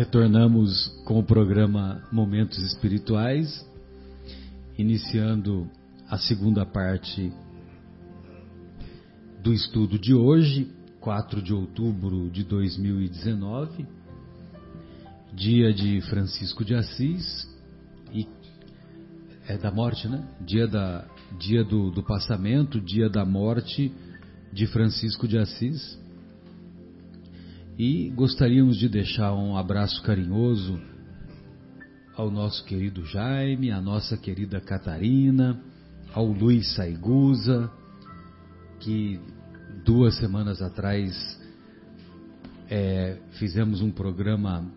retornamos com o programa Momentos Espirituais, iniciando a segunda parte do estudo de hoje, 4 de outubro de 2019, dia de Francisco de Assis e é da morte, né? Dia da dia do, do passamento, dia da morte de Francisco de Assis. E gostaríamos de deixar um abraço carinhoso ao nosso querido Jaime, à nossa querida Catarina, ao Luiz Saigusa, que duas semanas atrás é, fizemos um programa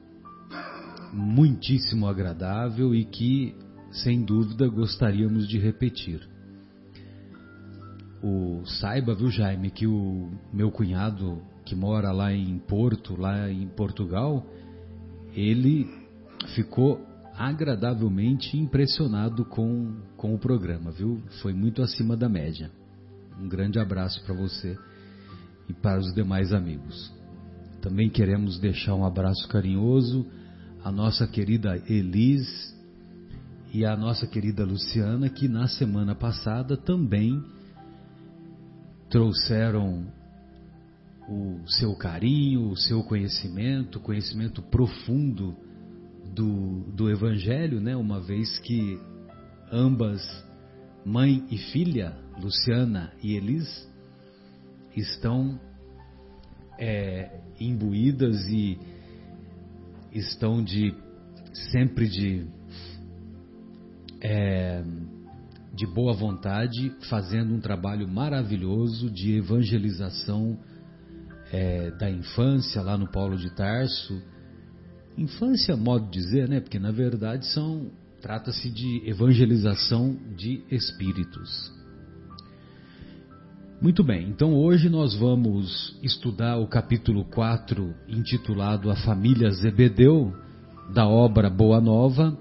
muitíssimo agradável e que, sem dúvida, gostaríamos de repetir. O, saiba, viu, Jaime, que o meu cunhado que mora lá em Porto, lá em Portugal, ele ficou agradavelmente impressionado com, com o programa, viu? Foi muito acima da média. Um grande abraço para você e para os demais amigos. Também queremos deixar um abraço carinhoso à nossa querida Elis e à nossa querida Luciana, que na semana passada também trouxeram o seu carinho, o seu conhecimento, conhecimento profundo do, do Evangelho, né? uma vez que ambas, mãe e filha, Luciana e Elis, estão é, imbuídas e estão de sempre de é, de boa vontade, fazendo um trabalho maravilhoso de evangelização é, da infância lá no Paulo de Tarso. Infância, modo de dizer, né? Porque na verdade são trata-se de evangelização de espíritos. Muito bem, então hoje nós vamos estudar o capítulo 4, intitulado A Família Zebedeu, da obra Boa Nova,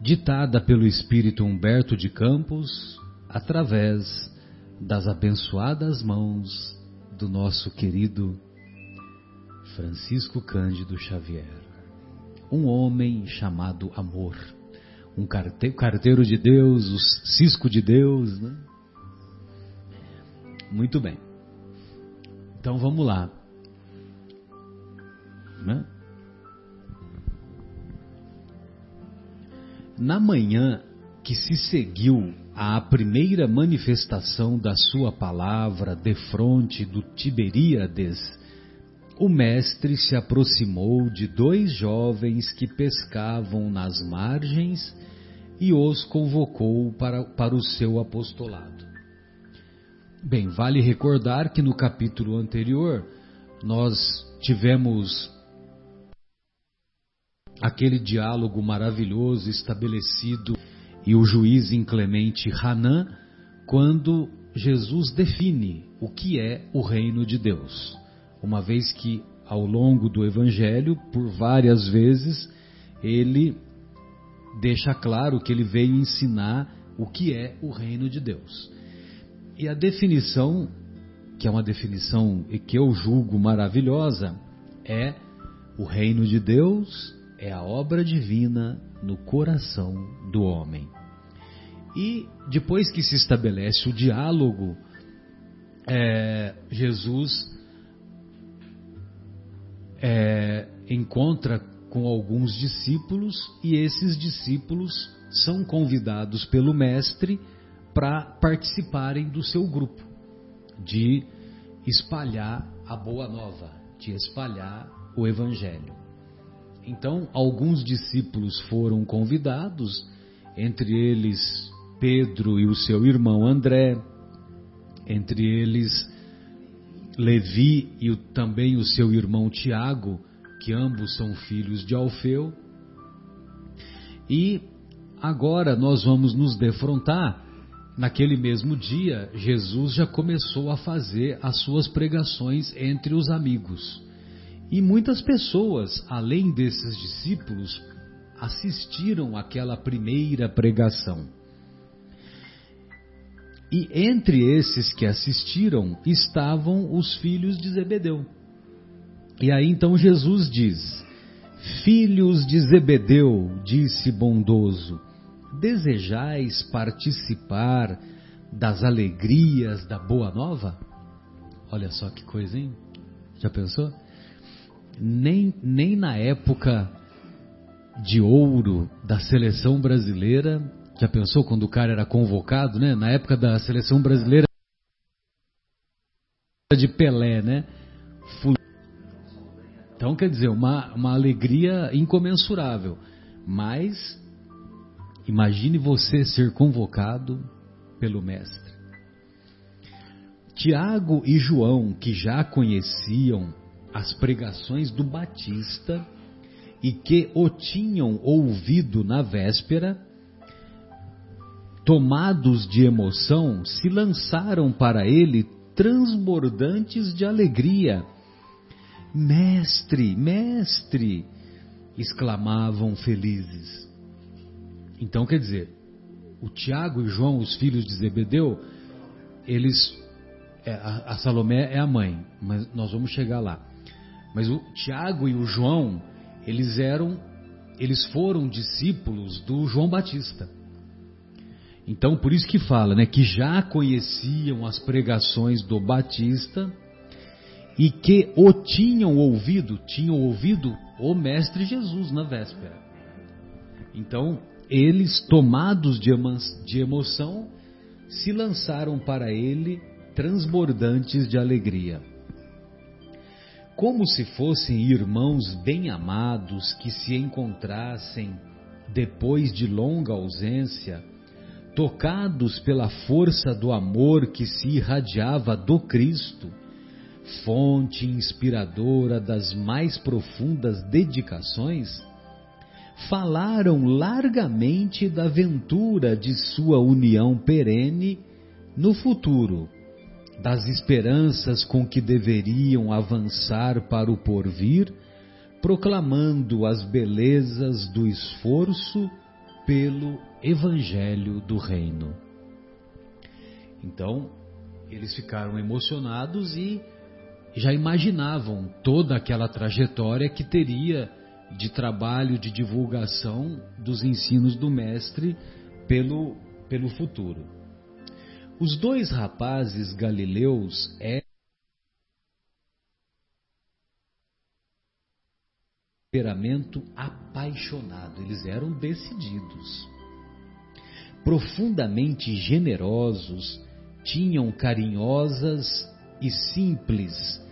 ditada pelo espírito Humberto de Campos, através das abençoadas mãos do nosso querido Francisco Cândido Xavier. Um homem chamado Amor, um carteiro de Deus, o cisco de Deus, né? Muito bem. Então vamos lá. Né? Na manhã que se seguiu à primeira manifestação da sua palavra defronte do Tiberíades, o mestre se aproximou de dois jovens que pescavam nas margens e os convocou para, para o seu apostolado. Bem, vale recordar que no capítulo anterior nós tivemos aquele diálogo maravilhoso estabelecido e o juiz inclemente Hanan, quando Jesus define o que é o reino de Deus. Uma vez que ao longo do evangelho, por várias vezes, ele deixa claro que ele veio ensinar o que é o reino de Deus. E a definição, que é uma definição que eu julgo maravilhosa, é o reino de Deus é a obra divina no coração do homem. E depois que se estabelece o diálogo, é, Jesus é, encontra com alguns discípulos e esses discípulos são convidados pelo Mestre para participarem do seu grupo, de espalhar a boa nova, de espalhar o Evangelho. Então, alguns discípulos foram convidados, entre eles Pedro e o seu irmão André, entre eles Levi e o, também o seu irmão Tiago, que ambos são filhos de Alfeu. E agora nós vamos nos defrontar. Naquele mesmo dia, Jesus já começou a fazer as suas pregações entre os amigos. E muitas pessoas, além desses discípulos, assistiram àquela primeira pregação. E entre esses que assistiram estavam os filhos de Zebedeu. E aí então Jesus diz: Filhos de Zebedeu, disse bondoso, desejais participar das alegrias da boa nova? Olha só que coisa, hein? Já pensou? Nem, nem na época de ouro da seleção brasileira, já pensou quando o cara era convocado, né? Na época da seleção brasileira de Pelé, né? Então, quer dizer, uma, uma alegria incomensurável. Mas, imagine você ser convocado pelo Mestre. Tiago e João, que já conheciam as pregações do Batista e que o tinham ouvido na véspera, tomados de emoção, se lançaram para ele transbordantes de alegria Mestre, mestre! exclamavam felizes. Então, quer dizer, o Tiago e João, os filhos de Zebedeu, eles. É, a, a Salomé é a mãe, mas nós vamos chegar lá. Mas o Tiago e o João, eles eram. Eles foram discípulos do João Batista. Então, por isso que fala, né, que já conheciam as pregações do Batista e que o tinham ouvido, tinham ouvido o Mestre Jesus na véspera. Então, eles, tomados de, de emoção, se lançaram para ele, transbordantes de alegria. Como se fossem irmãos bem-amados que se encontrassem depois de longa ausência, tocados pela força do amor que se irradiava do Cristo, fonte inspiradora das mais profundas dedicações, falaram largamente da ventura de sua união perene no futuro, das esperanças com que deveriam avançar para o porvir, proclamando as belezas do esforço pelo Evangelho do Reino. Então, eles ficaram emocionados e já imaginavam toda aquela trajetória que teria de trabalho de divulgação dos ensinos do Mestre pelo, pelo futuro. Os dois rapazes galileus eram temperamento apaixonado, eles eram decididos. Profundamente generosos, tinham carinhosas e simples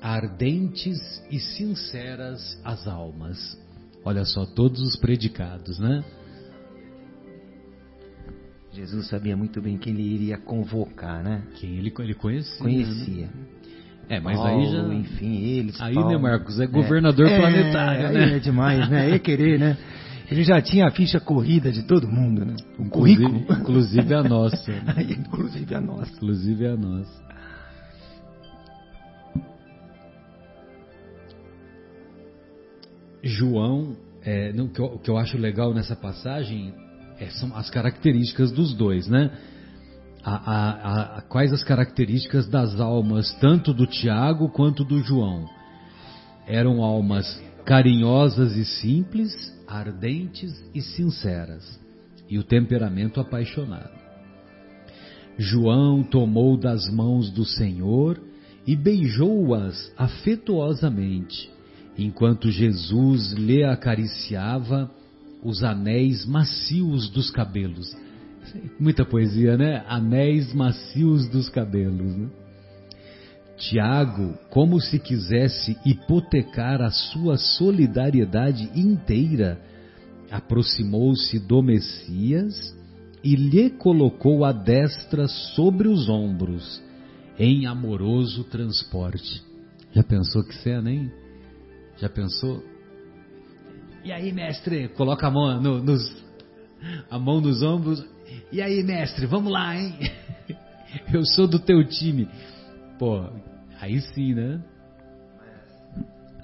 ardentes e sinceras as almas. Olha só, todos os predicados, né? Jesus sabia muito bem quem ele iria convocar, né? Quem ele, ele conhecia. Conhecia. Né? É, mas Paulo, aí já. Enfim, eles. Aí, Paulo, né, Marcos? É governador é, planetário, é, né? É demais, né? É querer, né? Ele já tinha a ficha corrida de todo mundo, né? O inclusive, currículo. Inclusive a nossa. inclusive a nossa. Inclusive a nossa. João, é, no, que, eu, que, eu, acho legal nessa passagem é, são as características dos dois, né? A, a, a, quais as características das almas, tanto do Tiago quanto do João? Eram almas carinhosas e simples, ardentes e sinceras, e o temperamento apaixonado. João tomou das mãos do Senhor e beijou-as afetuosamente enquanto Jesus lhe acariciava os anéis macios dos cabelos. Muita poesia, né? Anéis macios dos cabelos. Né? Tiago, como se quisesse hipotecar a sua solidariedade inteira, aproximou-se do Messias e lhe colocou a destra sobre os ombros, em amoroso transporte. Já pensou que cena, hein? Já pensou? E aí, mestre? Coloca a mão, no, nos, a mão nos ombros. E aí, mestre? Vamos lá, hein? Eu sou do teu time. Pô, aí sim, né?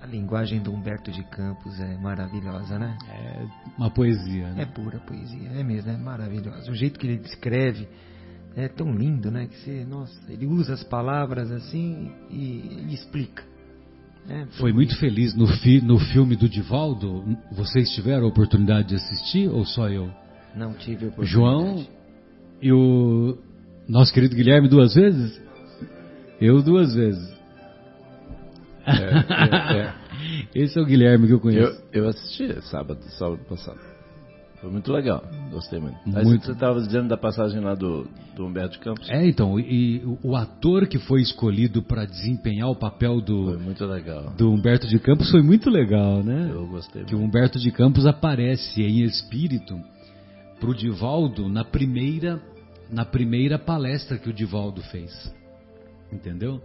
A linguagem do Humberto de Campos é maravilhosa, né? É uma poesia. Né? É pura poesia, é mesmo, é maravilhosa. O jeito que ele descreve é tão lindo, né? Que você, nossa, ele usa as palavras assim e, e explica. É, foi muito feliz no, fi, no filme do Divaldo. Vocês tiveram a oportunidade de assistir ou só eu? Não tive a oportunidade. João e o nosso querido Guilherme duas vezes? Eu duas vezes. É, é, é. Esse é o Guilherme que eu conheço. Eu, eu assisti sábado, sábado passado. Foi muito legal, gostei muito. Aí Muito. você estava dizendo da passagem lá do, do Humberto de Campos? É, então, e, o- o ator que foi escolhido para desempenhar o papel Foi do, muito legal. do Humberto de Campos foi muito legal, né? Eu gostei Que o muito. Humberto de Campos aparece em espírito pro Divaldo na primeira na primeira palestra que o Divaldo fez. Entendeu?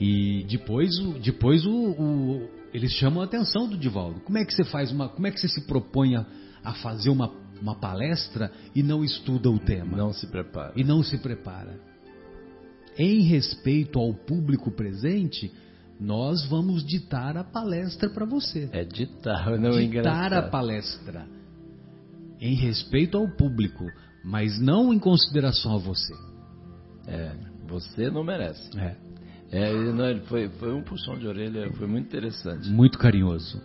E depois o depois o, o- eles chamam a atenção do Divaldo. Como é que você faz uma como é que você se propõe a, a fazer uma, uma palestra e não estuda o tema? Não se prepara. e não se prepara. Em respeito ao público presente, nós vamos ditar a palestra para você. É ditar, não é ditar engraçado. a palestra. Em respeito ao público, mas não em consideração a você. É, você não merece. É, É, não, foi, foi um puxão de orelha, foi muito interessante. muito carinhoso.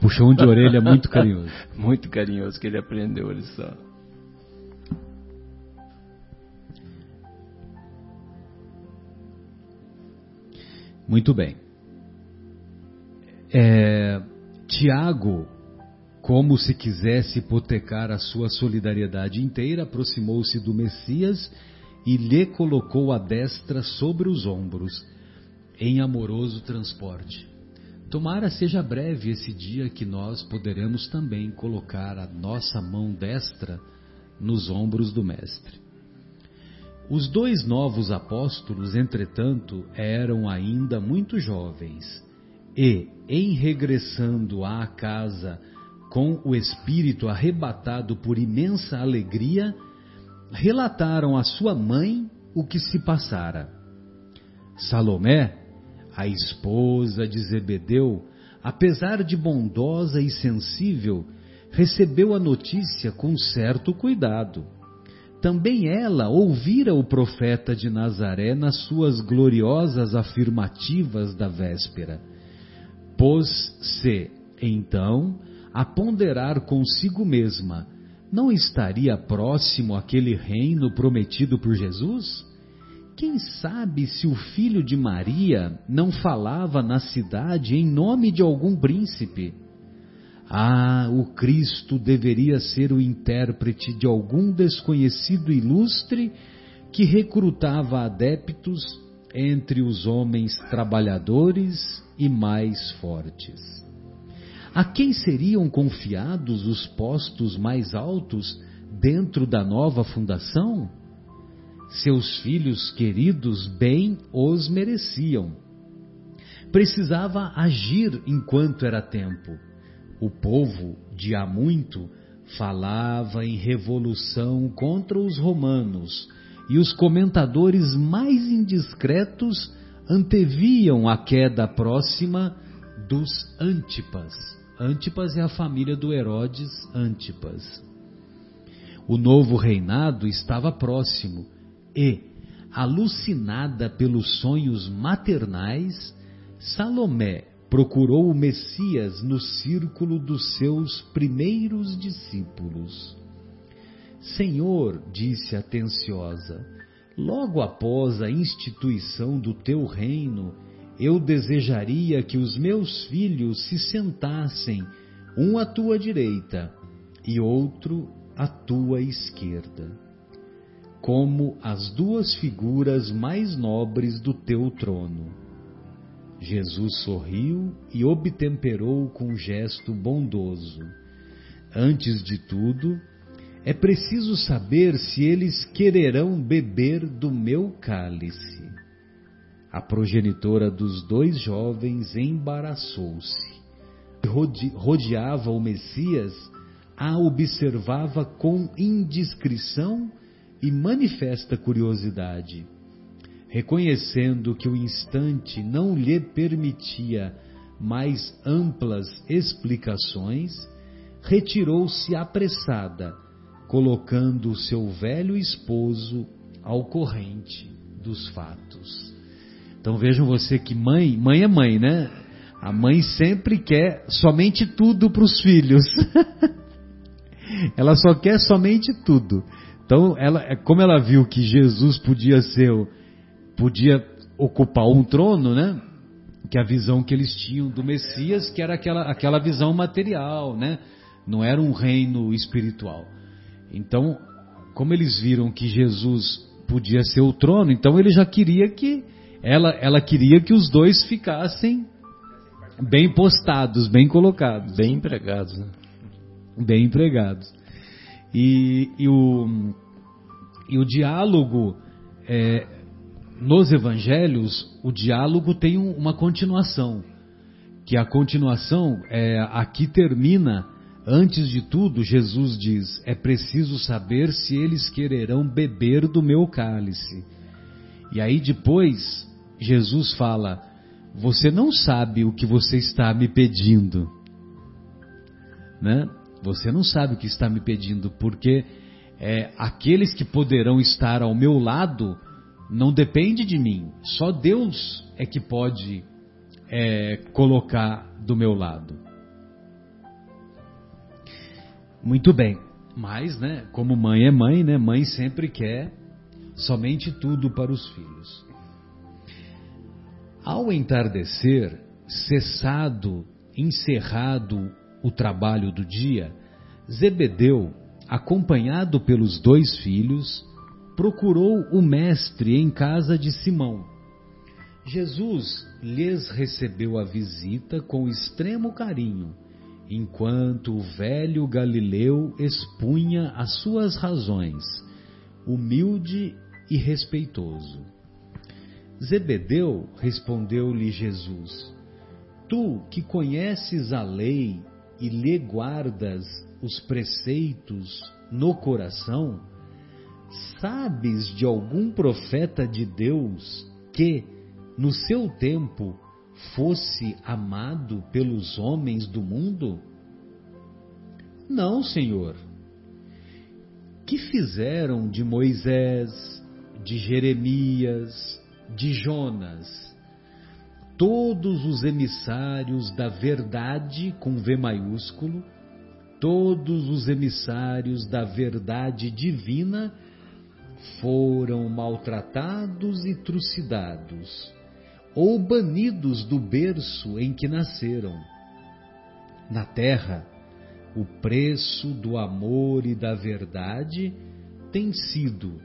Puxão de orelha muito carinhoso. Muito carinhoso que ele aprendeu a lição. Muito bem. É, Tiago, como se quisesse hipotecar a sua solidariedade inteira, aproximou-se do Messias e lhe colocou a destra sobre os ombros, em amoroso transporte. Tomara seja breve esse dia que nós poderemos também colocar a nossa mão destra nos ombros do Mestre. Os dois novos apóstolos, entretanto, eram ainda muito jovens e, em regressando à casa com o espírito arrebatado por imensa alegria, relataram à sua mãe o que se passara. Salomé, a esposa de Zebedeu, apesar de bondosa e sensível, recebeu a notícia com certo cuidado. Também ela ouvira o profeta de Nazaré nas suas gloriosas afirmativas da véspera. Pôs-se, então, a ponderar consigo mesma: não estaria próximo aquele reino prometido por Jesus? Quem sabe se o filho de Maria não falava na cidade em nome de algum príncipe? Ah, o Cristo deveria ser o intérprete de algum desconhecido ilustre que recrutava adeptos entre os homens trabalhadores e mais fortes. A quem seriam confiados os postos mais altos dentro da nova fundação? Seus filhos queridos bem os mereciam. Precisava agir enquanto era tempo. O povo, de há muito, falava em revolução contra os romanos, e os comentadores mais indiscretos anteviam a queda próxima dos Antipas. Antipas é a família do Herodes Antipas. O novo reinado estava próximo e, alucinada pelos sonhos maternais, Salomé procurou o Messias no círculo dos seus primeiros discípulos. Senhor, disse atenciosa, logo após a instituição do teu reino, eu desejaria que os meus filhos se sentassem, um à tua direita e outro à tua esquerda, como as duas figuras mais nobres do teu trono. Jesus sorriu e obtemperou com um gesto bondoso. Antes de tudo, é preciso saber se eles quererão beber do meu cálice. A progenitora dos dois jovens embaraçou-se. Rode- Rodeava o Messias, a observava com indiscrição e manifesta curiosidade. Reconhecendo que o instante não lhe permitia mais amplas explicações, retirou-se apressada, colocando o seu velho esposo ao corrente dos fatos. Então vejam você que mãe, mãe é mãe, né? A mãe sempre quer somente tudo para os filhos. ela só quer somente tudo. Então, ela, é, como ela viu que Jesus podia ser, podia ocupar um trono, né? Que a visão que eles tinham do Messias, que era aquela, aquela visão material, né? Não era um reino espiritual. Então, como eles viram que Jesus podia ser o trono, então ele já queria que ela, ela queria que os dois ficassem Bem postados, bem colocados. Bem empregados, né? Bem empregados. E, e, o, e o diálogo, é, nos evangelhos, o diálogo tem uma continuação. Que a continuação, é, aqui termina, antes de tudo, Jesus diz: é preciso saber se eles quererão beber do meu cálice. E aí depois, Jesus fala você não sabe o que você está me pedindo. Né? Você não sabe o que está me pedindo, porque é, aqueles que poderão estar ao meu lado não depende de mim. Só Deus é que pode é, colocar do meu lado. Muito bem, mas, né, como mãe é mãe, né, mãe sempre quer somente tudo para os filhos. Ao entardecer, cessado, encerrado o trabalho do dia, Zebedeu, acompanhado pelos dois filhos, procurou o mestre em casa de Simão. Jesus lhes recebeu a visita com extremo carinho, enquanto o velho Galileu expunha as suas razões, humilde e respeitoso. Zebedeu, respondeu-lhe Jesus, tu que conheces a lei e lhe guardas os preceitos no coração, sabes de algum profeta de Deus que, no seu tempo, fosse amado pelos homens do mundo? Não, Senhor. Que fizeram de Moisés, de Jeremias, de Jonas, todos os emissários da verdade com V maiúsculo, todos os emissários da verdade divina foram maltratados e trucidados, ou banidos do berço em que nasceram. Na terra, o preço do amor e da verdade tem sido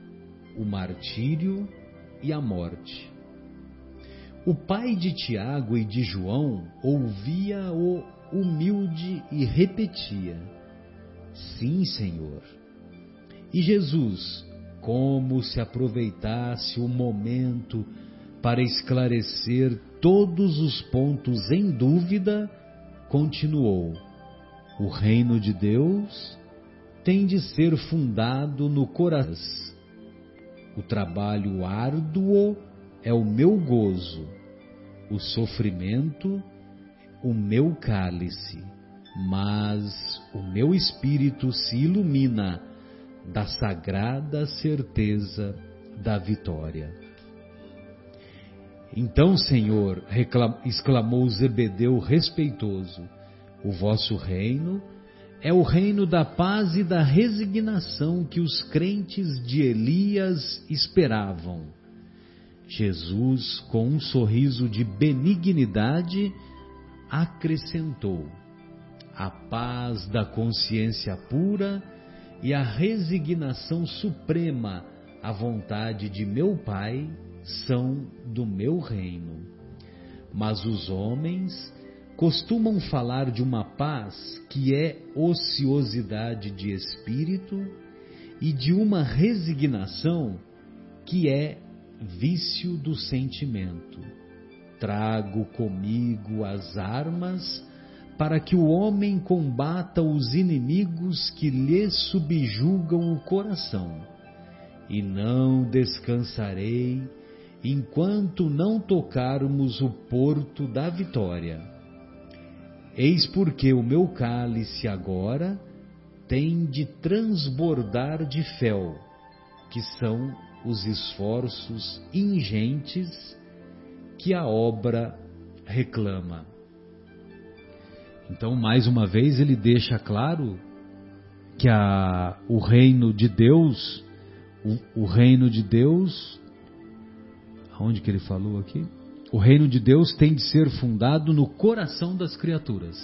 o martírio e a morte. O pai de Tiago e de João ouvia-o humilde e repetia: Sim, Senhor. E Jesus, como se aproveitasse o momento para esclarecer todos os pontos em dúvida, continuou: O reino de Deus tem de ser fundado no coração o trabalho árduo é o meu gozo, o sofrimento, o meu cálice, mas o meu espírito se ilumina da sagrada certeza da vitória. Então, Senhor, exclamou Zebedeu respeitoso, o vosso reino é o reino da paz e da resignação que os crentes de Elias esperavam. Jesus, com um sorriso de benignidade, acrescentou: a paz da consciência pura e a resignação suprema à vontade de meu Pai são do meu reino. Mas os homens costumam falar de uma paz que é ociosidade de espírito e de uma resignação que é vício do sentimento. Trago comigo as armas para que o homem combata os inimigos que lhe subjugam o coração, e não descansarei enquanto não tocarmos o porto da vitória Eis porque o meu cálice agora tem de transbordar de fel, que são os esforços ingentes que a obra reclama. Então, mais uma vez, ele deixa claro que a, o reino de Deus, o, o reino de Deus, aonde que ele falou aqui? O reino de Deus tem de ser fundado no coração das criaturas,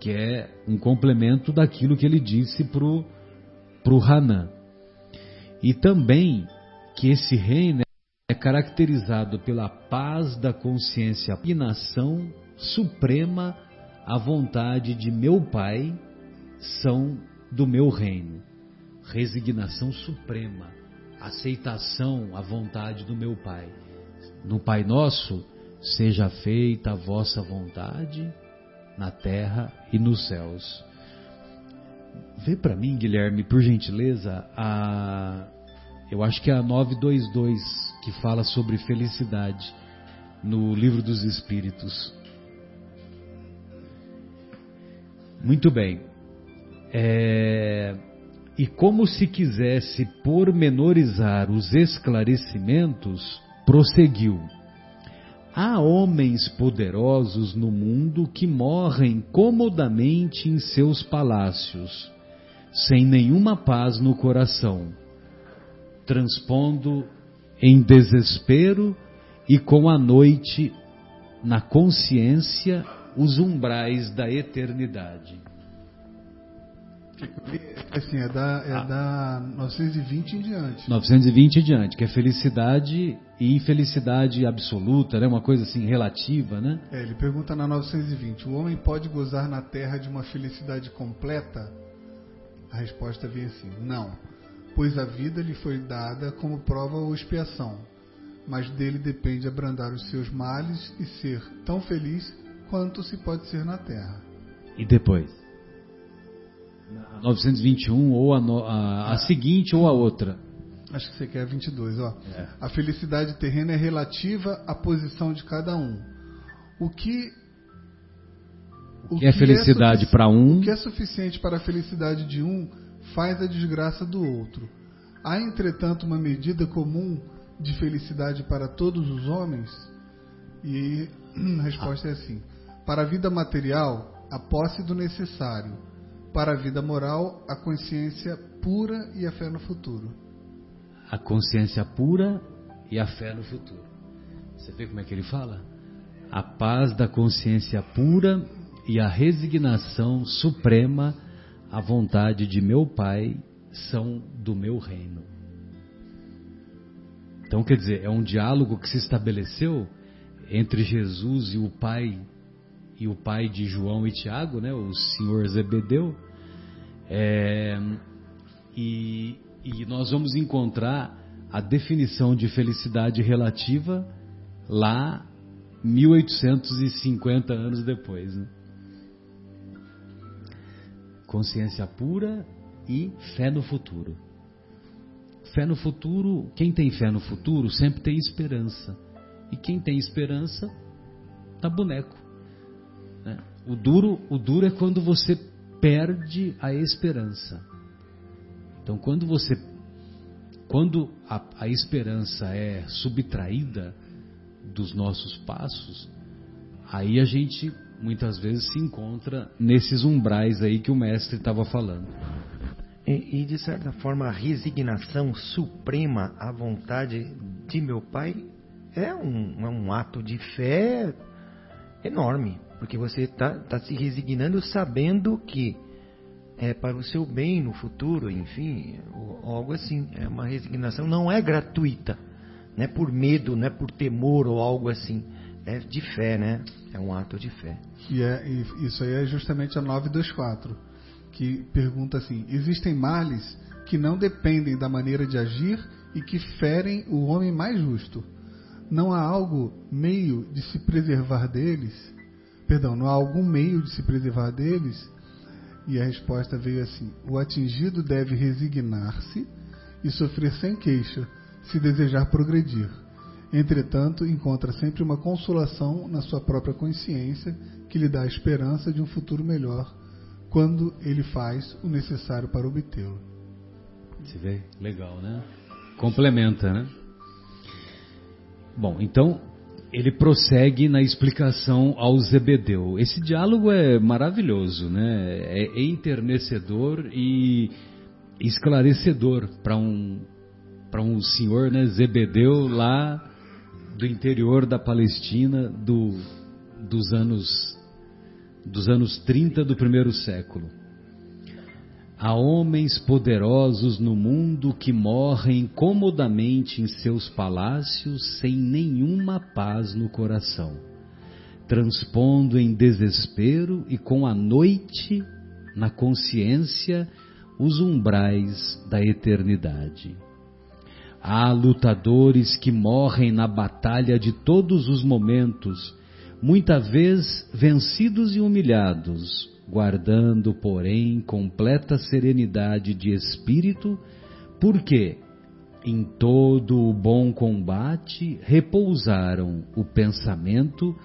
que é um complemento daquilo que ele disse pro pro Hanan. E também que esse reino é caracterizado pela paz da consciência, a nação suprema à vontade de meu Pai são do meu reino. Resignação suprema, aceitação à vontade do meu Pai. No Pai Nosso, seja feita a vossa vontade na terra e nos céus. Vê para mim, Guilherme, por gentileza, a eu acho que é a 922 que fala sobre felicidade no Livro dos Espíritos. Muito bem. É, e como se quisesse pormenorizar os esclarecimentos, prosseguiu. Há homens poderosos no mundo que morrem comodamente em seus palácios, sem nenhuma paz no coração, transpondo em desespero e com a noite na consciência os umbrais da eternidade. Assim, é da, é ah. da 920 em diante. 920 em diante, que é felicidade e infelicidade absoluta, né? uma coisa assim relativa, né? É, ele pergunta na 920, o homem pode gozar na terra de uma felicidade completa? A resposta vem assim, não, pois a vida lhe foi dada como prova ou expiação, mas dele depende abrandar os seus males e ser tão feliz quanto se pode ser na terra. E depois? 921 ou a, a, a, seguinte ou a outra? Acho que você quer 22, ó. É. A felicidade terrena é relativa à posição de cada um. O que o que é felicidade é para um? O que é suficiente para a felicidade de um faz a desgraça do outro. Há, entretanto, uma medida comum de felicidade para todos os homens? E a resposta é assim: para a vida material, a posse do necessário. Para a vida moral, a consciência pura e a fé no futuro. A consciência pura e a fé no futuro. Você vê como é que ele fala? A paz da consciência pura e a resignação suprema à vontade de meu Pai são do meu reino. Então, quer dizer, é um diálogo que se estabeleceu entre Jesus e o Pai e o pai de João e Tiago, né, o senhor Zebedeu, é, e, e nós vamos encontrar a definição de felicidade relativa lá 1850 anos depois. Né? Consciência pura e fé no futuro. Fé no futuro, quem tem fé no futuro sempre tem esperança. E quem tem esperança tá boneco. O duro, o duro é quando você perde a esperança. Então, quando você, quando a, a esperança é subtraída dos nossos passos, aí a gente muitas vezes se encontra nesses umbrais aí que o mestre estava falando. E, e, de certa forma a resignação suprema à vontade de meu pai é um, é um ato de fé enorme. Porque você está tá se resignando sabendo que é para o seu bem no futuro, enfim, algo assim. É uma resignação, não é gratuita, não é por medo, não é por temor ou algo assim. É de fé, né? É um ato de fé. E, é, e isso aí é justamente a 924, que pergunta assim: existem males que não dependem da maneira de agir e que ferem o homem mais justo. Não há algo meio de se preservar deles? Perdão, não há algum meio de se preservar deles? E a resposta veio assim: o atingido deve resignar-se e sofrer sem queixa, se desejar progredir. Entretanto, encontra sempre uma consolação na sua própria consciência que lhe dá a esperança de um futuro melhor quando ele faz o necessário para obtê-lo. Você vê? Legal, né? Complementa, né? Bom, então ele prossegue na explicação ao Zebedeu. Esse diálogo é maravilhoso, né? É enternecedor e esclarecedor para um para um senhor, né, Zebedeu lá do interior da Palestina do, dos anos dos anos 30 do primeiro século. Há homens poderosos no mundo que morrem comodamente em seus palácios sem nenhuma paz no coração, transpondo em desespero e com a noite na consciência os umbrais da eternidade. Há lutadores que morrem na batalha de todos os momentos, muita vez vencidos e humilhados, guardando, porém, completa serenidade de espírito, porque em todo o bom combate repousaram o pensamento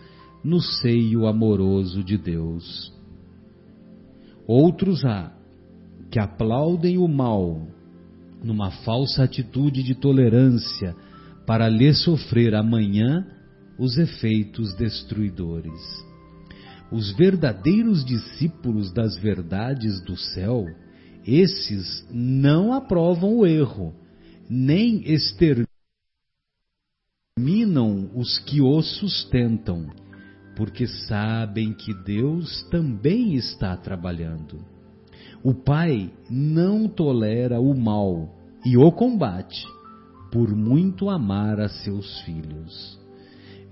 no seio amoroso de Deus. Outros há que aplaudem o mal numa falsa atitude de tolerância para lhe sofrer amanhã os efeitos destruidores. Os verdadeiros discípulos das verdades do céu, esses não aprovam o erro, nem exterminam os que o sustentam, porque sabem que Deus também está trabalhando. O Pai não tolera o mal e o combate, por muito amar a seus filhos.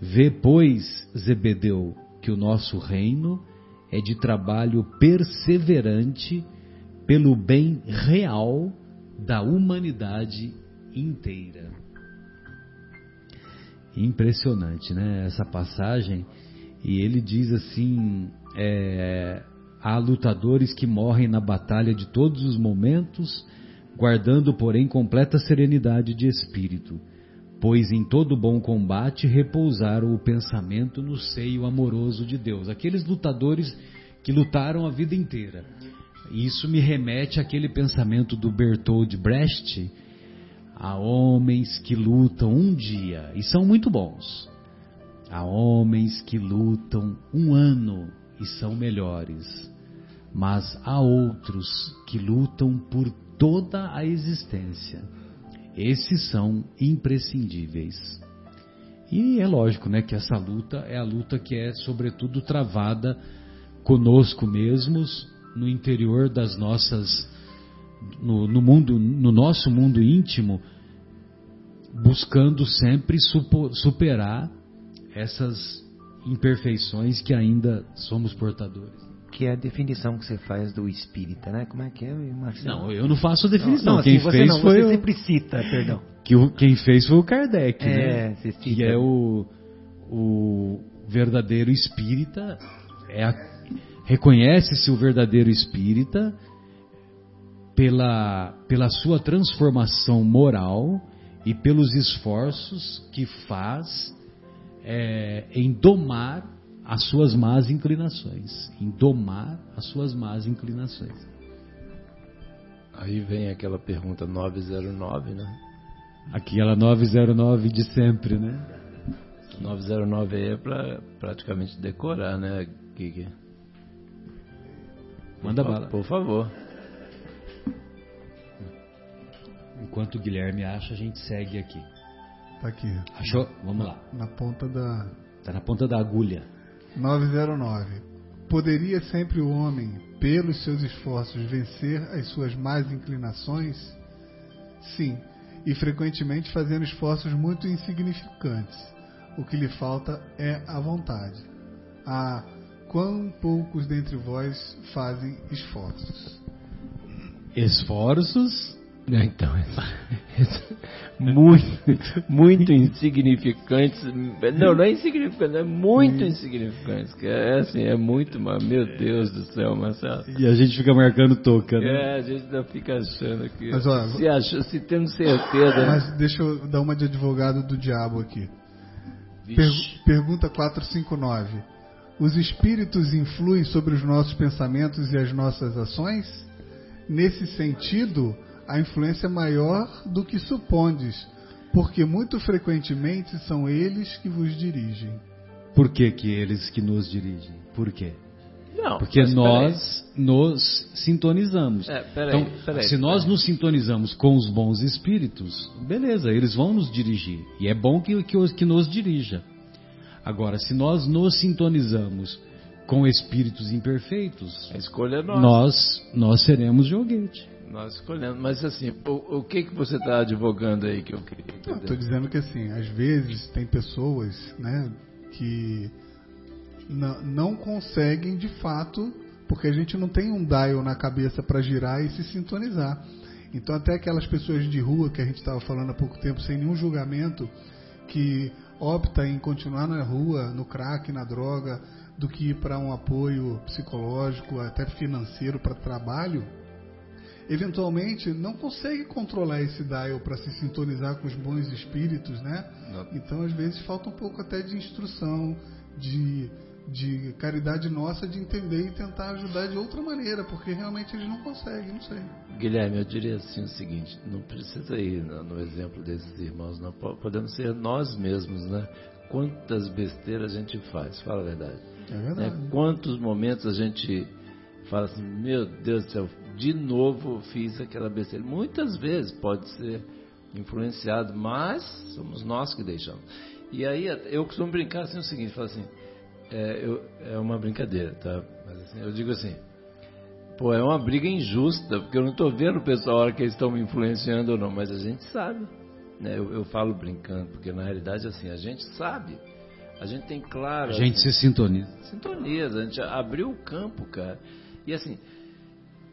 Vê, pois, Zebedeu, que o nosso reino é de trabalho perseverante pelo bem real da humanidade inteira. Impressionante, né? Essa passagem. E ele diz assim: é, há lutadores que morrem na batalha de todos os momentos, guardando, porém, completa serenidade de espírito pois em todo bom combate repousaram o pensamento no seio amoroso de Deus. Aqueles lutadores que lutaram a vida inteira. Isso me remete àquele pensamento do Bertold Brecht, há homens que lutam um dia e são muito bons. Há homens que lutam um ano e são melhores. Mas há outros que lutam por toda a existência esses são imprescindíveis. E é lógico, né, que essa luta é a luta que é sobretudo travada conosco mesmos, no interior das nossas no, no mundo, no nosso mundo íntimo, buscando sempre superar essas imperfeições que ainda somos portadores que é a definição que você faz do espírita, né? Como é que é, Marcelo? Não, eu não faço definição. Não, não, quem assim, fez não, foi você o... sempre cita, perdão. Que o, quem fez foi o Kardec, é, né? Cita. Que é o, o verdadeiro espírita, é reconhece-se o verdadeiro espírita pela, pela sua transformação moral e pelos esforços que faz é, em domar as suas más inclinações, em domar as suas más inclinações. Aí vem aquela pergunta 909, né? Aquela 909 de sempre, né? 909 aí é para praticamente decorar, né, Gigi? Manda bala. Por favor. Enquanto o Guilherme acha, a gente segue aqui. Tá aqui. Achou? Vamos lá. Na ponta da. Tá na ponta da agulha. 909. Poderia sempre o homem, pelos seus esforços, vencer as suas más inclinações? Sim, e frequentemente fazendo esforços muito insignificantes. O que lhe falta é a vontade. Ah, quão poucos dentre vós fazem esforços. Esforços então, muito, muito insignificantes. Não, não é insignificante, é muito insignificante. É assim, é muito, mas meu Deus do céu, Marcelo. E a gente fica marcando toca, né? É, a gente ainda fica achando que. Mas, olha, se, acha, se temos certeza. Mas deixa eu dar uma de advogado do diabo aqui. Per pergunta 459. Os espíritos influem sobre os nossos pensamentos e as nossas ações? Nesse sentido a influência é maior do que supondes, porque muito frequentemente são eles que vos dirigem. Por que, que eles que nos dirigem? Por quê? Não, Porque nós nos sintonizamos. É, peraí, então, peraí, se nós peraí. nos sintonizamos com os bons espíritos, beleza, eles vão nos dirigir. E é bom que, que, que nos dirija. Agora, se nós nos sintonizamos com espíritos imperfeitos, A escolha é nossa. nós, nós seremos joguete. Nós escolhemos. Mas assim, o, o que, que você está advogando aí que eu queria Estou dizendo que assim, às vezes tem pessoas, né, que n- não conseguem de fato, porque a gente não tem um dial na cabeça para girar e se sintonizar. Então até aquelas pessoas de rua que a gente estava falando há pouco tempo, sem nenhum julgamento, que opta em continuar na rua, no crack, na droga, do que ir para um apoio psicológico, até financeiro para trabalho, eventualmente não consegue controlar esse dial para se sintonizar com os bons espíritos, né? Não. Então, às vezes, falta um pouco até de instrução, de, de caridade nossa, de entender e tentar ajudar de outra maneira, porque realmente eles não conseguem, não sei. Guilherme, eu diria assim o seguinte: não precisa ir no, exemplo desses irmãos, não. Po- Podemos ser nós mesmos, né? Quantas besteiras a gente faz, fala a verdade. É né? verdade. Quantos momentos a gente fala assim, meu Deus do céu, de novo fiz aquela besteira. Muitas vezes pode ser influenciado, mas somos nós que deixamos. E aí eu costumo brincar assim o seguinte, falo assim, é, eu- é uma brincadeira, tá? Mas assim, eu digo assim, pô, é uma briga injusta, porque eu não estou vendo o pessoal a hora que eles estão me influenciando ou não, mas a gente sabe. Né? Eu, eu falo brincando, porque na realidade assim, a gente sabe. A gente tem claro. A gente se sintoniza. Sintoniza, a gente abriu o campo, cara. E assim,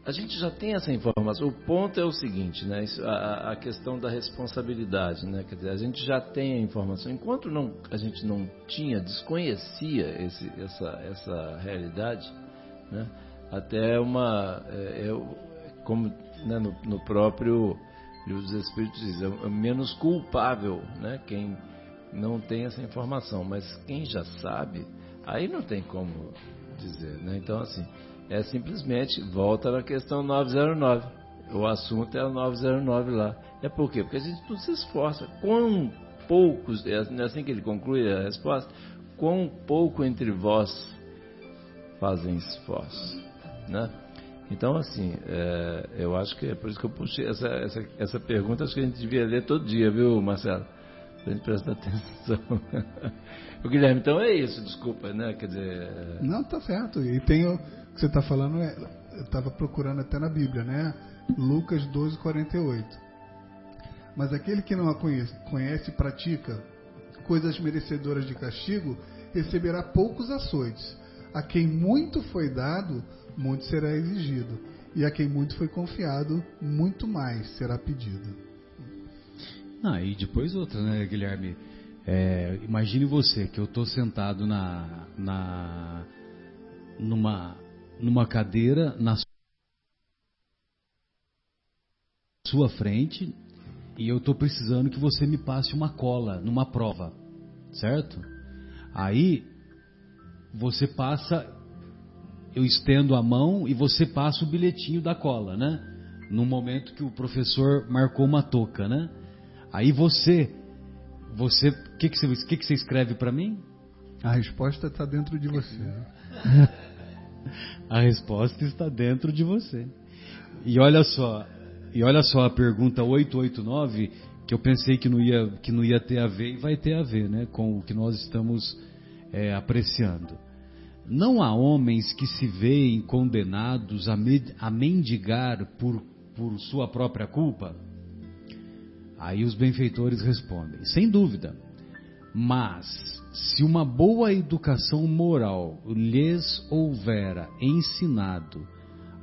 a gente já tem essa informação. O ponto é o seguinte, né? Isso, a, a questão da responsabilidade, né? Quer dizer, a gente já tem a informação. Enquanto não, a gente não tinha, desconhecia esse, essa, essa realidade, né? Até uma, é, eu, como né, no, no próprio livro dos Espíritos diz, é é menos culpável, né? Quem não tem essa informação, mas quem já sabe, aí não tem como dizer, né? Então assim, é simplesmente volta na questão 909. O assunto é o 909 lá. É por quê? Porque a gente não se esforça. Quão poucos, é assim que ele conclui a resposta, quão pouco entre vós fazem esforço, né? Então, assim, é, eu acho que é por isso que eu puxei essa, essa, essa pergunta, acho que a gente devia ler todo dia, viu, Marcelo? Pra gente prestar atenção. o Guilherme, então é isso, desculpa, né? Quer dizer, é, Não, tá certo. E tem o o que você está falando, é, eu estava procurando até na Bíblia, né? Lucas 12, 48. Mas aquele que não a conhece, conhece e pratica coisas merecedoras de castigo, receberá poucos açoites. A quem muito foi dado, muito será exigido. E a quem muito foi confiado, muito mais será pedido. Ah, e depois outra, né, Guilherme? É, imagine você que eu estou sentado na, na numa numa cadeira na sua frente e eu estou precisando que você me passe uma cola numa prova, certo? Aí você passa, eu estendo a mão e você passa o bilhetinho da cola, né? No momento que o professor marcou uma touca, né? Aí você, você, o que que você, que que você escreve para mim? A resposta está dentro de você. né? A resposta está dentro de você. E olha só, e olha só a pergunta 889, que eu pensei que não ia, que não ia ter a ver e vai ter a ver, né, com o que nós estamos é, apreciando. Não há homens que se veem condenados a, med- a mendigar por, por sua própria culpa? Aí os benfeitores respondem: sem dúvida. Mas, se uma boa educação moral lhes houvera ensinado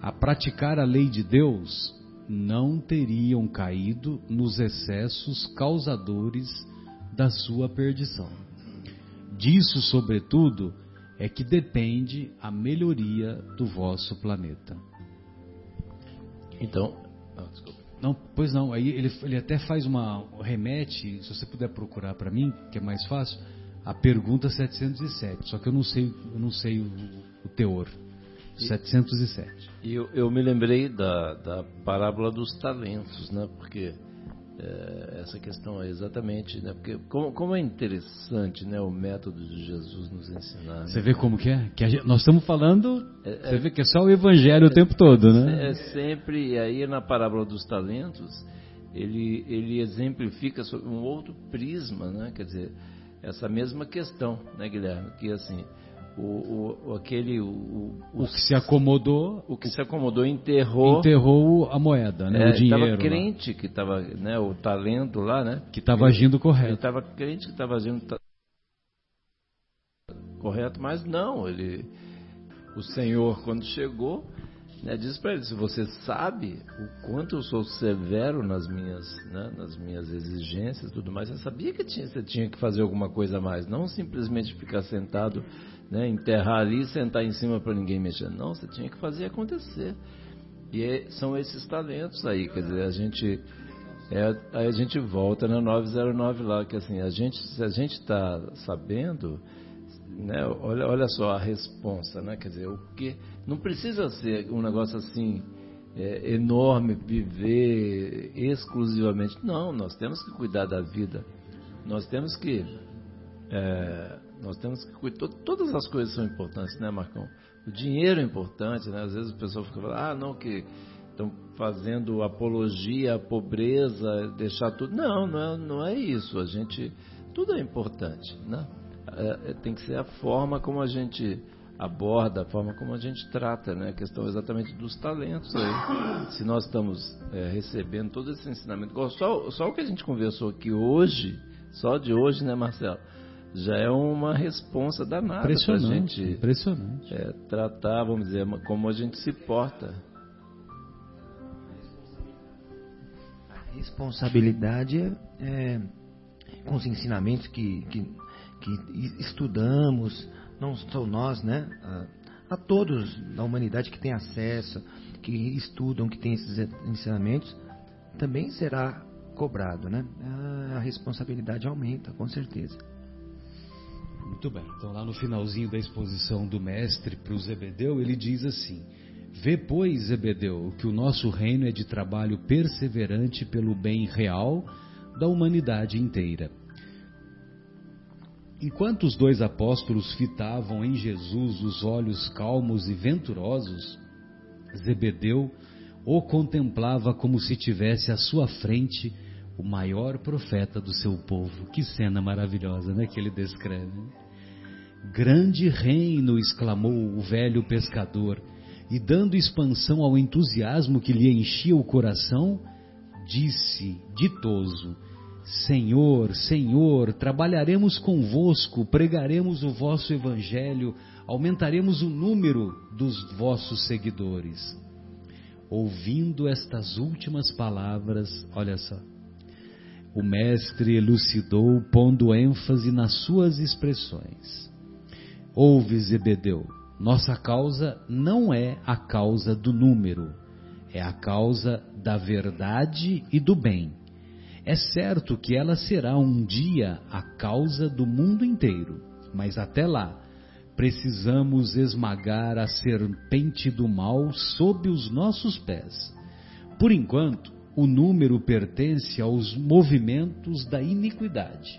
a praticar a lei de Deus, não teriam caído nos excessos causadores da sua perdição. Disso, sobretudo, é que depende a melhoria do vosso planeta. então, desculpa. Não, pois não. Aí ele, ele até faz uma remete, se você puder procurar para mim, que é mais fácil, a pergunta 707. Só que eu não sei, eu não sei o, o teor. 707. E eu, eu me lembrei da, da parábola dos talentos, né? Porque é, essa questão aí, exatamente, né? Porque como, como, é interessante, né, o método de Jesus nos ensinar. Né? Você vê como que é? Que gente, nós estamos falando, é, você é, vê que é só o evangelho o tempo todo, né? É sempre, e aí na parábola dos talentos, ele, ele exemplifica um outro prisma, né? Quer dizer, essa mesma questão, né, Guilherme? Que assim, o, o, aquele o, o, o, que se acomodou o que se acomodou enterrou. enterrou a moeda né? É, o dinheiro estava crente lá. que estava né? O talento lá né? Que estava agindo correto. Ele estava crente que estava agindo correto mas não ele o Senhor quando chegou né, diz para ele se você sabe o quanto eu sou severo nas minhas né, nas minhas exigências tudo mais você sabia que tinha, você tinha que fazer alguma coisa a mais não simplesmente ficar sentado né, enterrar ali sentar em cima para ninguém mexer. Não, você tinha que fazer acontecer. E é, são esses talentos aí, quer dizer, a gente é, aí a gente volta na 909 lá, que assim, a gente, se a gente está sabendo, né, olha, olha só a responsa, né, quer dizer, o que não precisa ser um negócio assim é, enorme, viver exclusivamente, não, nós temos que cuidar da vida, nós temos que é, nós temos que cuidar. Todas as coisas são importantes, né, Marcão? O dinheiro é importante, né? Às vezes o pessoal fica falando, ah, não, que estão fazendo apologia à pobreza, deixar tudo. Não, não é, não é isso. A gente. Tudo é importante, né? É, é, tem que ser a forma como a gente aborda, a forma como a gente trata, né? A questão exatamente dos talentos aí. Se nós estamos é, recebendo todo esse ensinamento, só, só o que a gente conversou aqui hoje, só de hoje, né, Marcelo? Já é uma responsa danada para a gente impressionante. É, tratar, vamos dizer, como a gente se porta. A responsabilidade é, é com os ensinamentos que, que, que, estudamos, não só nós, né? A, a todos da humanidade que tem acesso, que estudam, que tem esses ensinamentos, também será cobrado, né? A responsabilidade aumenta, com certeza. Muito bem. Então, lá no finalzinho da exposição do mestre para o Zebedeu, ele diz assim: Vê, pois, Zebedeu, que o nosso reino é de trabalho perseverante pelo bem real da humanidade inteira. Enquanto os dois apóstolos fitavam em Jesus os olhos calmos e venturosos, Zebedeu o contemplava como se tivesse à sua frente o maior profeta do seu povo. Que cena maravilhosa, né, que ele descreve. Grande reino, exclamou o velho pescador, e dando expansão ao entusiasmo que lhe enchia o coração, disse, ditoso: Senhor, Senhor, trabalharemos convosco, pregaremos o vosso evangelho, aumentaremos o número dos vossos seguidores. Ouvindo estas últimas palavras, olha só, o mestre elucidou, pondo ênfase nas suas expressões. Ouve, Zebedeu, nossa causa não é a causa do número, é a causa da verdade e do bem. É certo que ela será um dia a causa do mundo inteiro, mas até lá precisamos esmagar a serpente do mal sob os nossos pés. Por enquanto, o número pertence aos movimentos da iniquidade.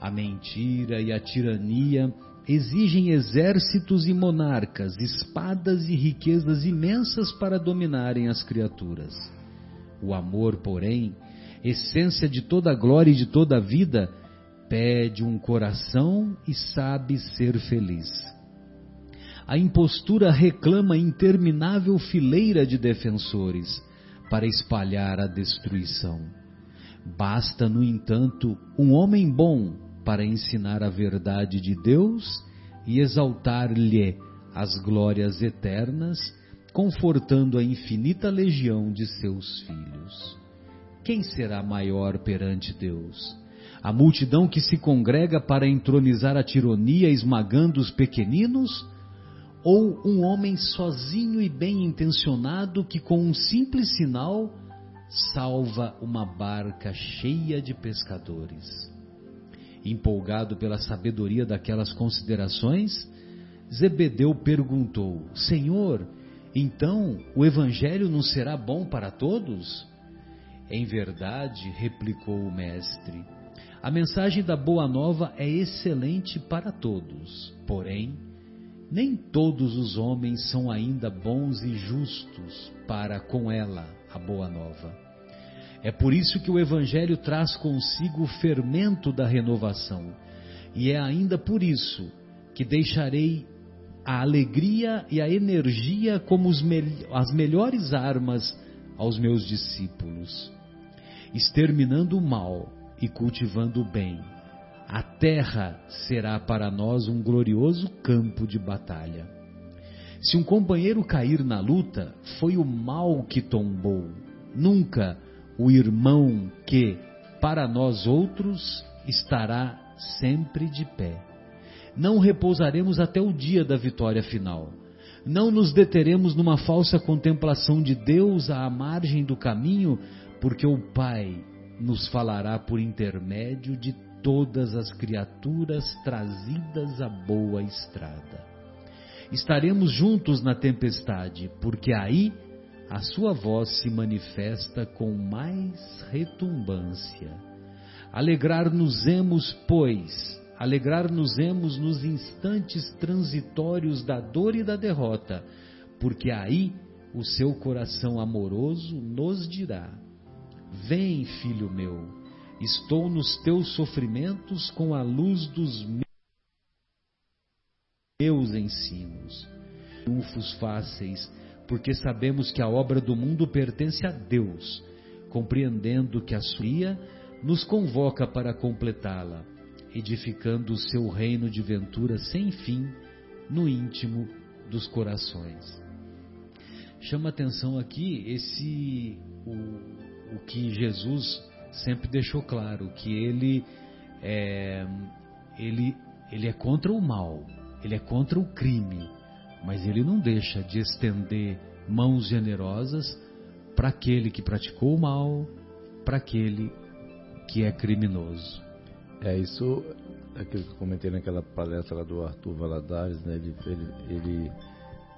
A mentira e a tirania exigem exércitos e monarcas, espadas e riquezas imensas para dominarem as criaturas. O amor, porém, essência de toda glória e de toda vida, pede um coração e sabe ser feliz. A impostura reclama interminável fileira de defensores para espalhar a destruição. Basta, no entanto, um homem bom para ensinar a verdade de Deus e exaltar-lhe as glórias eternas, confortando a infinita legião de seus filhos. Quem será maior perante Deus? A multidão que se congrega para entronizar a tirania esmagando os pequeninos? Ou um homem sozinho e bem intencionado que com um simples sinal salva uma barca cheia de pescadores. Empolgado pela sabedoria daquelas considerações, Zebedeu perguntou: Senhor, então o evangelho não será bom para todos? Em verdade, replicou o mestre, a mensagem da Boa Nova é excelente para todos, porém, nem todos os homens são ainda bons e justos para com ela, a Boa Nova. É por isso que o Evangelho traz consigo o fermento da renovação, e é ainda por isso que deixarei a alegria e a energia como me as melhores armas aos meus discípulos, exterminando o mal e cultivando o bem. A terra será para nós um glorioso campo de batalha. Se um companheiro cair na luta, foi o mal que tombou, nunca o irmão que, para nós outros, estará sempre de pé. Não repousaremos até o dia da vitória final. Não nos deteremos numa falsa contemplação de Deus à margem do caminho, porque o Pai nos falará por intermédio de todas as criaturas trazidas à boa estrada. Estaremos juntos na tempestade, porque aí a sua voz se manifesta com mais retumbância. Alegrar-nos-emos, pois, alegrar-nos-emos nos instantes transitórios da dor e da derrota, porque aí o seu coração amoroso nos dirá: Vem, filho meu, estou nos teus sofrimentos com a luz dos meus ensinos. Triunfos fáceis, porque sabemos que a obra do mundo pertence a Deus, compreendendo que a sua nos convoca para completá-la, edificando o seu reino de ventura sem fim no íntimo dos corações. Chama atenção aqui esse o, o que Jesus sempre deixou claro, que ele é, ele, ele é contra o mal, ele é contra o crime, mas ele não deixa de estender mãos generosas para aquele que praticou o mal, para aquele que é criminoso. É isso, aquilo que eu comentei naquela palestra lá do Arthur Valadares, né? ele, ele, ele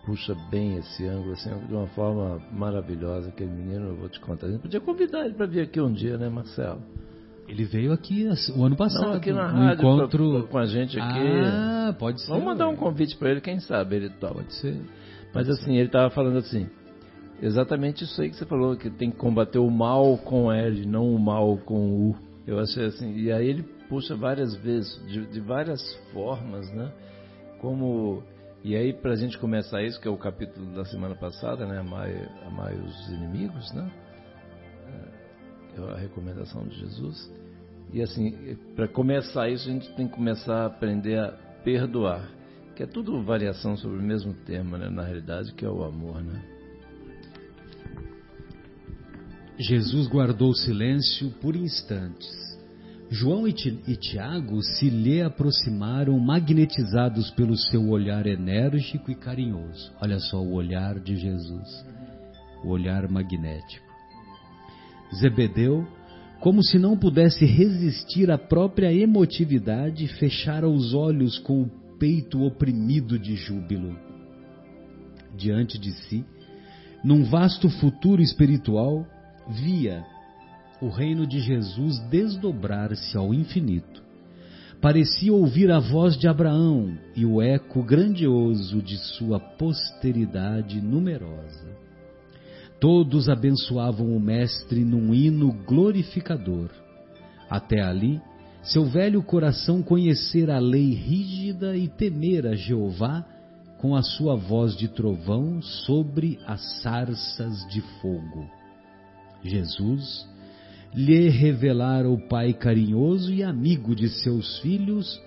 puxa bem esse ângulo assim, de uma forma maravilhosa. Aquele menino, eu vou te contar. A gente podia convidar ele para vir aqui um dia, né, Marcelo? Ele veio aqui o ano passado. Não, aqui na rádio, encontro... Pra, com a gente aqui. Ah, pode ser. Vamos mandar um convite para ele, quem sabe ele topa. Pode ser. Mas assim, ele estava falando assim, exatamente isso aí que você falou, que tem que combater o mal com L, não o mal com U. Eu achei assim, e aí ele puxa várias vezes, de, de várias formas, né? Como e aí, para a gente começar isso, que é o capítulo da semana passada, né? Amai, amai os inimigos, né? É, é a recomendação de Jesus. E assim, para começar isso, a gente tem que começar a aprender a perdoar. Que é tudo variação sobre o mesmo tema, né? Na realidade, que é o amor, né? Jesus guardou silêncio por instantes João e Tiago se lhe aproximaram magnetizados pelo seu olhar enérgico e carinhoso. Olha só o olhar de Jesus, o olhar magnético. Zebedeu, como se não pudesse resistir à própria emotividade, fechara os olhos com o peito oprimido de júbilo. Diante de si, num vasto futuro espiritual, via o reino de Jesus desdobrar-se ao infinito. Parecia ouvir a voz de Abraão e o eco grandioso de sua posteridade numerosa. Todos abençoavam o Mestre num hino glorificador. Até ali, seu velho coração conhecera a lei rígida e temera Jeová com a sua voz de trovão sobre as sarças de fogo. Jesus lhe revelara o Pai carinhoso e amigo de seus filhos,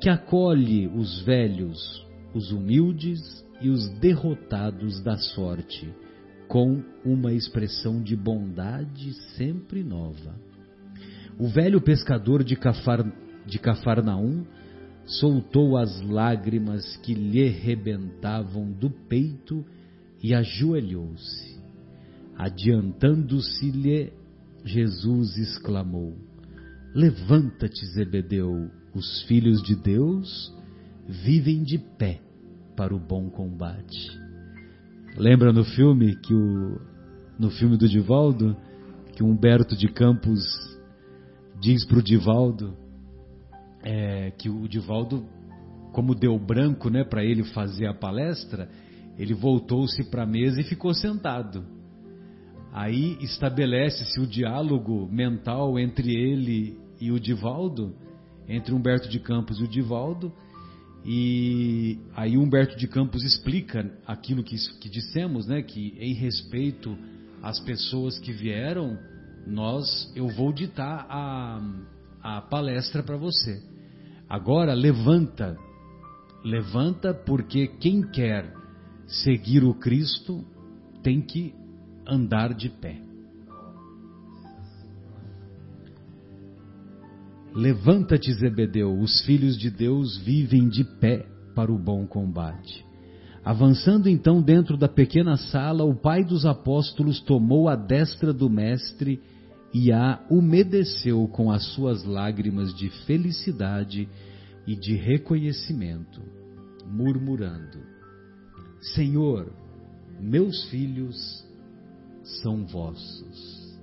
que acolhe os velhos, os humildes e os derrotados da sorte, com uma expressão de bondade sempre nova. O velho pescador de, Cafar, de Cafarnaum soltou as lágrimas que lhe rebentavam do peito e ajoelhou-se. Adiantando-se-lhe Jesus exclamou: Levanta-te, Zebedeu, os filhos de Deus vivem de pé para o bom combate. Lembra no filme que o no filme do Divaldo que Humberto de Campos diz para o Divaldo é, que o Divaldo, como deu branco né, para ele fazer a palestra, ele voltou-se para a mesa e ficou sentado. Aí estabelece-se o diálogo mental entre ele e o Divaldo, entre Humberto de Campos e o Divaldo, e aí Humberto de Campos explica aquilo que, que dissemos, né, que em respeito às pessoas que vieram, nós eu vou ditar a, a palestra para você. Agora levanta, levanta porque quem quer seguir o Cristo tem que andar de pé. Levanta-te, Zebedeu, os filhos de Deus vivem de pé para o bom combate. Avançando então dentro da pequena sala, o pai dos apóstolos tomou a destra do mestre e a umedeceu com as suas lágrimas de felicidade e de reconhecimento, murmurando: Senhor, meus filhos são vossos.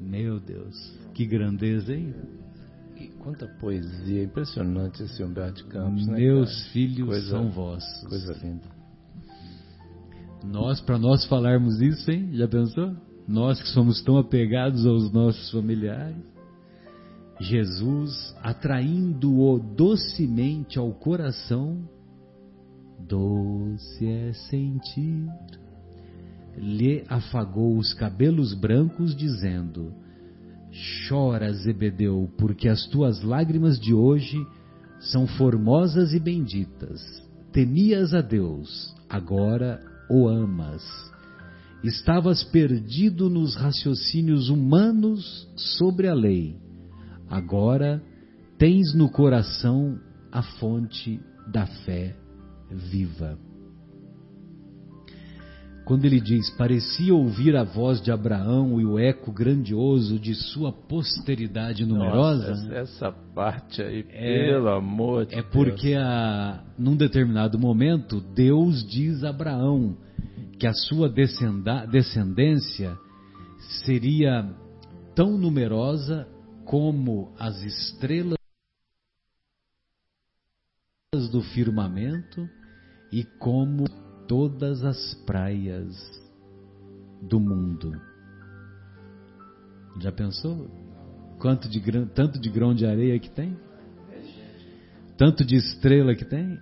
Meu Deus, que grandeza, hein? E quanta poesia, impressionante esse Humberto de Campos, né? Meus cara? filhos Coisa- são vossos. Coisa linda. Nós, para nós falarmos isso, hein? Já pensou? Nós que somos tão apegados aos nossos familiares. Jesus, atraindo-o docemente ao coração, doce é sentir, lhe afagou os cabelos brancos, dizendo: Chora, Zebedeu, porque as tuas lágrimas de hoje são formosas e benditas. Temias a Deus, agora o amas. Estavas perdido nos raciocínios humanos sobre a lei. Agora tens no coração a fonte da fé viva. Quando ele diz: Parecia ouvir a voz de Abraão e o eco grandioso de sua posteridade numerosa. Nossa, essa, parte aí, É- pelo amor de É Deus. porque a, num determinado momento Deus diz a Abraão que a sua descendência seria tão numerosa como as estrelas do firmamento e como todas as praias do mundo. Já pensou? Quanto de grão, tanto de grão de areia que tem? Tanto de estrela que tem?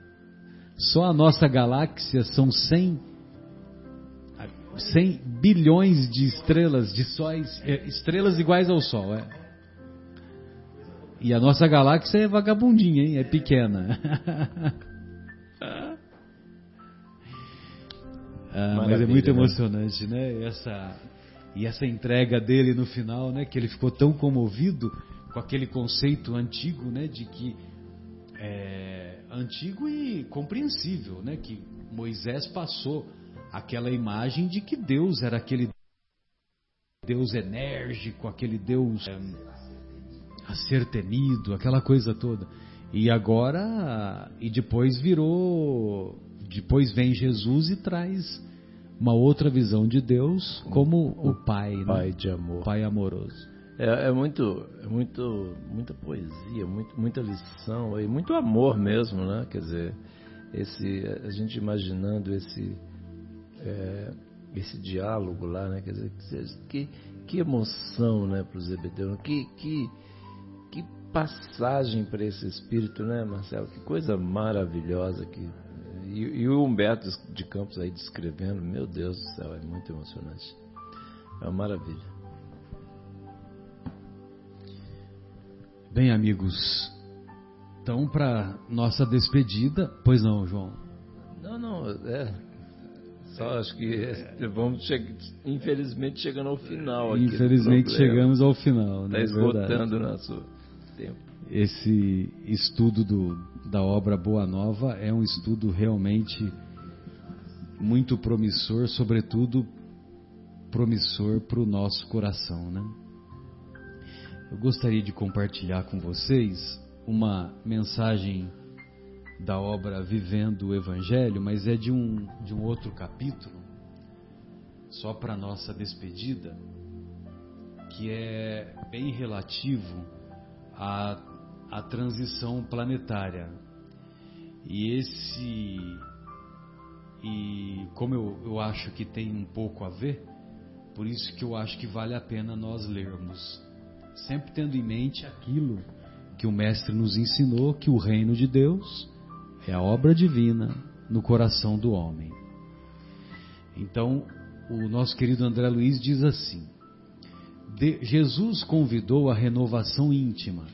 Só a nossa galáxia são 100, 100 bilhões de estrelas, de sóis, é, estrelas iguais ao Sol, é. E a nossa galáxia é vagabundinha, hein? É pequena. Ah, mas é muito né? emocionante, né? Essa, e essa entrega dele no final, né? Que ele ficou tão comovido com aquele conceito antigo, né? De que é, antigo e compreensível, né? Que Moisés passou aquela imagem de que Deus era aquele Deus enérgico, aquele Deus é, a ser temido, aquela coisa toda. E agora, e depois virou, depois vem Jesus e traz uma outra visão de Deus como o Pai, né? Pai de amor. Pai amoroso. É, é muito, é muito, muita poesia, muito, muita lição e muito amor mesmo, né? Quer dizer, esse, a gente imaginando esse, é, esse diálogo lá, né? Quer dizer, que, que emoção, né, para o Zebedeu, que, que, que passagem para esse espírito, né, Marcelo? Que coisa maravilhosa que e, e o Humberto de Campos aí descrevendo, meu Deus do céu, é muito emocionante. É uma maravilha. Bem, amigos, então para nossa despedida, pois não, João? Não, não, é. Só acho que vamos che infelizmente chegando ao final aqui. Infelizmente chegamos ao final, Está né? É verdade. esgotando nosso tempo. Esse estudo do, da obra Boa Nova é um estudo realmente muito promissor, sobretudo promissor para o nosso coração, né? Eu gostaria de compartilhar com vocês uma mensagem da obra Vivendo o Evangelho, mas é de um, de um outro capítulo, só para nossa despedida. que é bem relativo à, à transição planetária. E esse. E como eu, eu acho que tem um pouco a ver, por isso que eu acho que vale a pena nós lermos. Sempre tendo em mente aquilo que o Mestre nos ensinou: que o reino de Deus é a obra divina no coração do homem. Então, o nosso querido André Luiz diz assim: Jesus convidou a renovação íntima,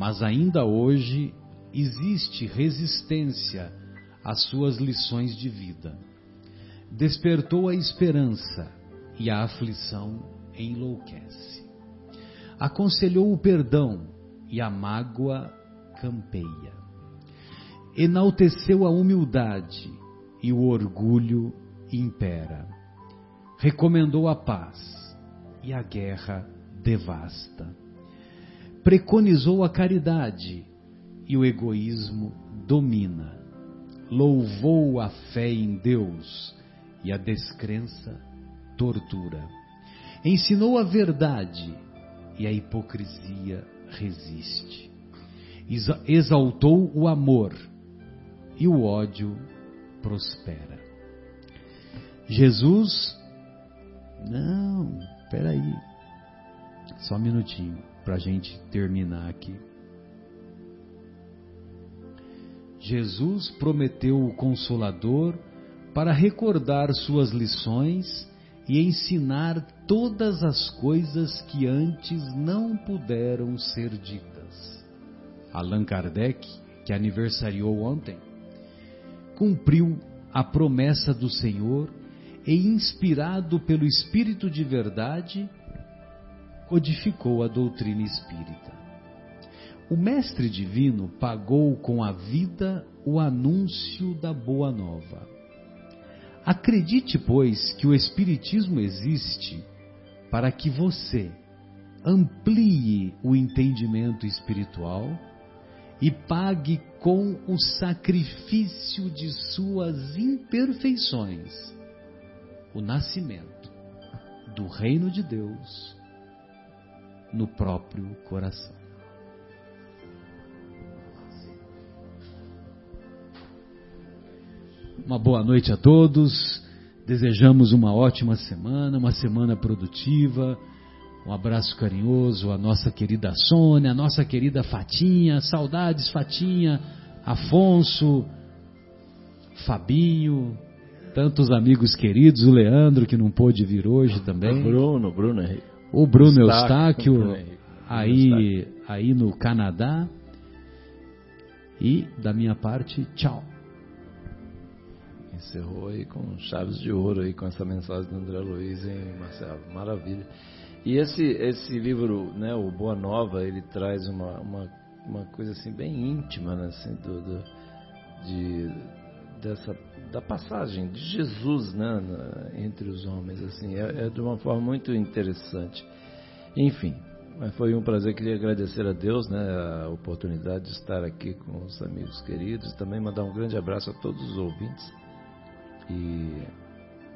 mas ainda hoje existe resistência às suas lições de vida. Despertou a esperança e a aflição enlouquece. Aconselhou o perdão e a mágoa campeia. Enalteceu a humildade e o orgulho impera. Recomendou a paz e a guerra devasta. Preconizou a caridade e o egoísmo domina. Louvou a fé em Deus e a descrença tortura. Ensinou a verdade e a hipocrisia resiste. Exaltou o amor e o ódio prospera. Jesus, não, peraí, só um minutinho para a gente terminar aqui. Jesus prometeu o Consolador para recordar suas lições e ensinar todas as coisas que antes não puderam ser ditas. Allan Kardec, que aniversariou ontem, cumpriu a promessa do Senhor e, inspirado pelo Espírito de Verdade, codificou a doutrina espírita. O Mestre Divino pagou com a vida o anúncio da Boa Nova. Acredite, pois, que o Espiritismo existe para que você amplie o entendimento espiritual e pague com o sacrifício de suas imperfeições o nascimento do reino de Deus no próprio coração. Uma boa noite a todos. Desejamos uma ótima semana, uma semana produtiva. Um abraço carinhoso à nossa querida Sônia, à nossa querida Fatinha, saudades Fatinha, Afonso, Fabinho, tantos amigos queridos, o Leandro que não pôde vir hoje também. Bruno, Bruno Henrique. O Bruno Eustáquio, Eustáquio aí, aí no Canadá. E da minha parte, tchau encerrou aí com chaves de ouro aí com essa mensagem do André Luiz, hein, Marcelo? Maravilha. E esse, esse livro, né, o Boa Nova, ele traz uma, uma, uma coisa assim bem íntima, né, assim, do, do de, dessa, da passagem de Jesus né, na, entre os homens. assim é, é de uma forma muito interessante. Enfim, foi um prazer, queria agradecer a Deus né, a oportunidade de estar aqui com os amigos queridos, também mandar um grande abraço a todos os ouvintes e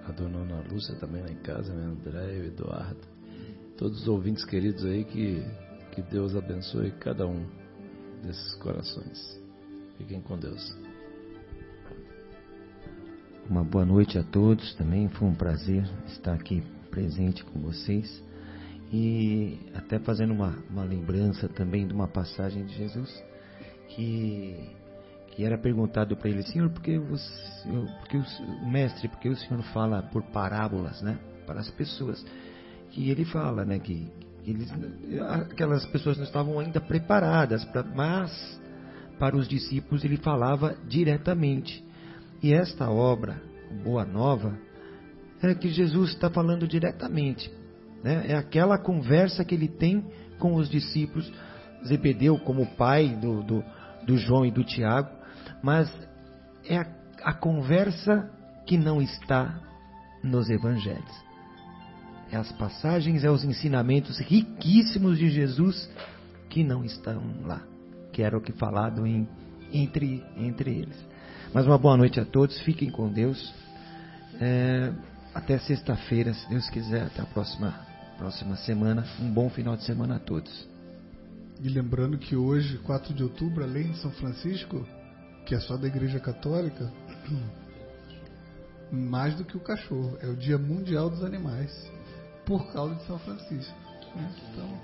a dona Ana Lúcia também lá em casa, né? André, o Eduardo, todos os ouvintes queridos aí, que, que Deus abençoe cada um desses corações. Fiquem com Deus. Uma boa noite a todos também, foi um prazer estar aqui presente com vocês e até fazendo uma, uma lembrança também de uma passagem de Jesus que que era perguntado para ele, Senhor, por que, você, porque o mestre, porque o Senhor fala por parábolas, né, para as pessoas? Que ele fala, né, que, que eles, aquelas pessoas não estavam ainda preparadas, pra, mas para os discípulos ele falava diretamente. E esta obra, Boa Nova, é que Jesus está falando diretamente. Né? É aquela conversa que ele tem com os discípulos, Zebedeu como pai do, do, do João e do Tiago, mas é a, a conversa que não está nos evangelhos. É as passagens, é os ensinamentos riquíssimos de Jesus que não estão lá, que era o que falado em, entre, entre eles. Mas uma boa noite a todos, fiquem com Deus. É, até sexta-feira, se Deus quiser, até a próxima próxima semana. Um bom final de semana a todos. E lembrando que hoje, 4 de outubro, além de São Francisco, que é só da Igreja Católica, mais do que o cachorro, é o Dia Mundial dos Animais, por causa de São Francisco. Né? Então,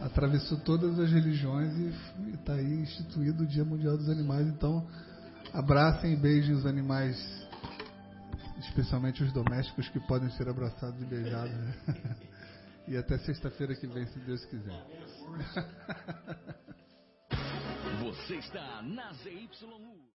atravessou todas as religiões e está aí instituído o Dia Mundial dos Animais. Então, abracem e beijem os animais, especialmente os domésticos que podem ser abraçados e beijados. Né? E até sexta-feira que vem, se Deus quiser. Você está na ZYU.